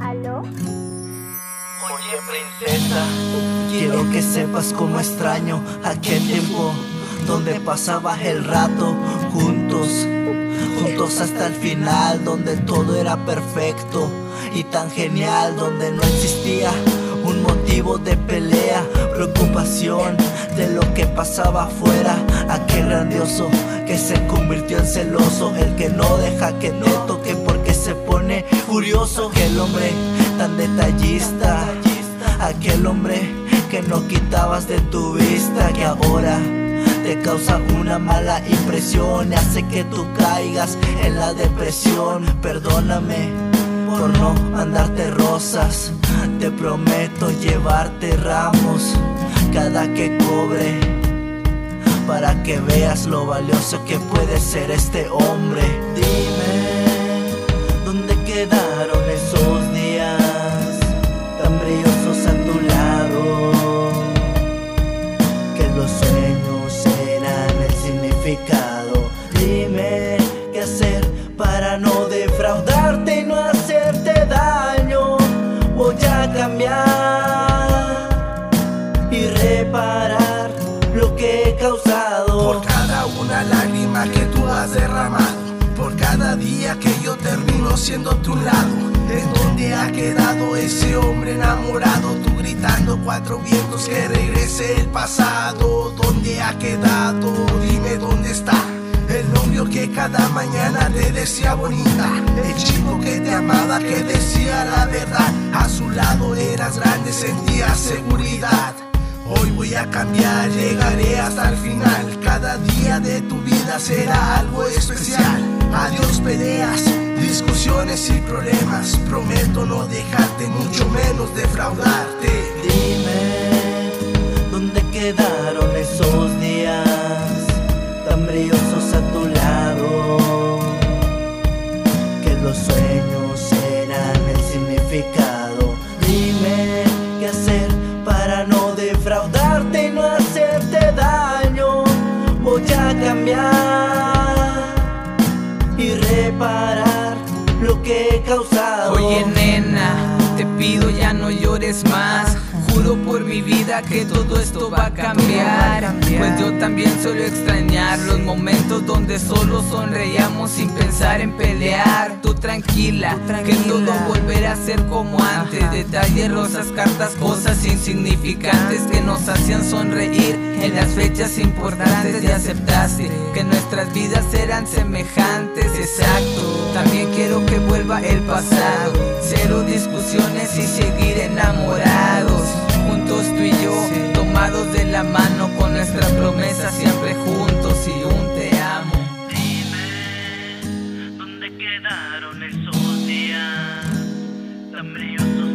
¿Aló? Oye princesa, quiero que sepas cómo extraño aquel tiempo donde pasabas el rato juntos, juntos hasta el final, donde todo era perfecto y tan genial, donde no existía un motivo de pelea, preocupación de lo que pasaba afuera, aquel grandioso que se convirtió en celoso, el que no deja que te toque porque se pone furioso, aquel hombre tan detallista, aquel hombre que no quitabas de tu vista, que ahora te causa una mala impresión. Y hace que tú caigas en la depresión. Perdóname por no mandarte rosas, te prometo llevarte ramos cada que cobre. Para que veas lo valioso que puede ser este hombre. Dime, ¿dónde quedaron esos días tan brillosos a tu lado? que los sueños eran el significado. Dime qué hacer para no defraudarte y no hacerte daño. Voy a cambiar una lágrima que tú has derramado, por cada día que yo termino siendo tu lado. ¿En dónde ha quedado ese hombre enamorado? Tú gritando cuatro vientos que regrese el pasado. ¿Dónde ha quedado? Dime dónde está. El novio que cada mañana te decía bonita. El chico que te amaba, que decía la verdad. A su lado eras grande, sentías seguridad. Voy a cambiar, llegaré hasta el final. Cada día de tu vida será algo especial. Adiós peleas, discusiones y problemas. Prometo no dejarte, mucho menos defraudarte. A cambiar y reparar lo que he causado. Oye nena, te pido ya no llores más. Juro por mi vida que todo esto va a cambiar. Pues yo también suelo extrañar los momentos donde solo sonreíamos sin pensar en pelear. Tú tranquila, que todo volverá a ser como antes. Detalles, rosas, cartas, cosas insignificantes que nos hacían sonreír en las fechas importantes. Y aceptaste que nuestras vidas eran semejantes, exacto. También quiero que vuelva el pasado. Cero discusiones y seguir enamorados. Juntos tú y yo, tomados de la mano con nuestra promesa siempre juntos y un te amo. Dime dónde quedaron esos días tan brillosos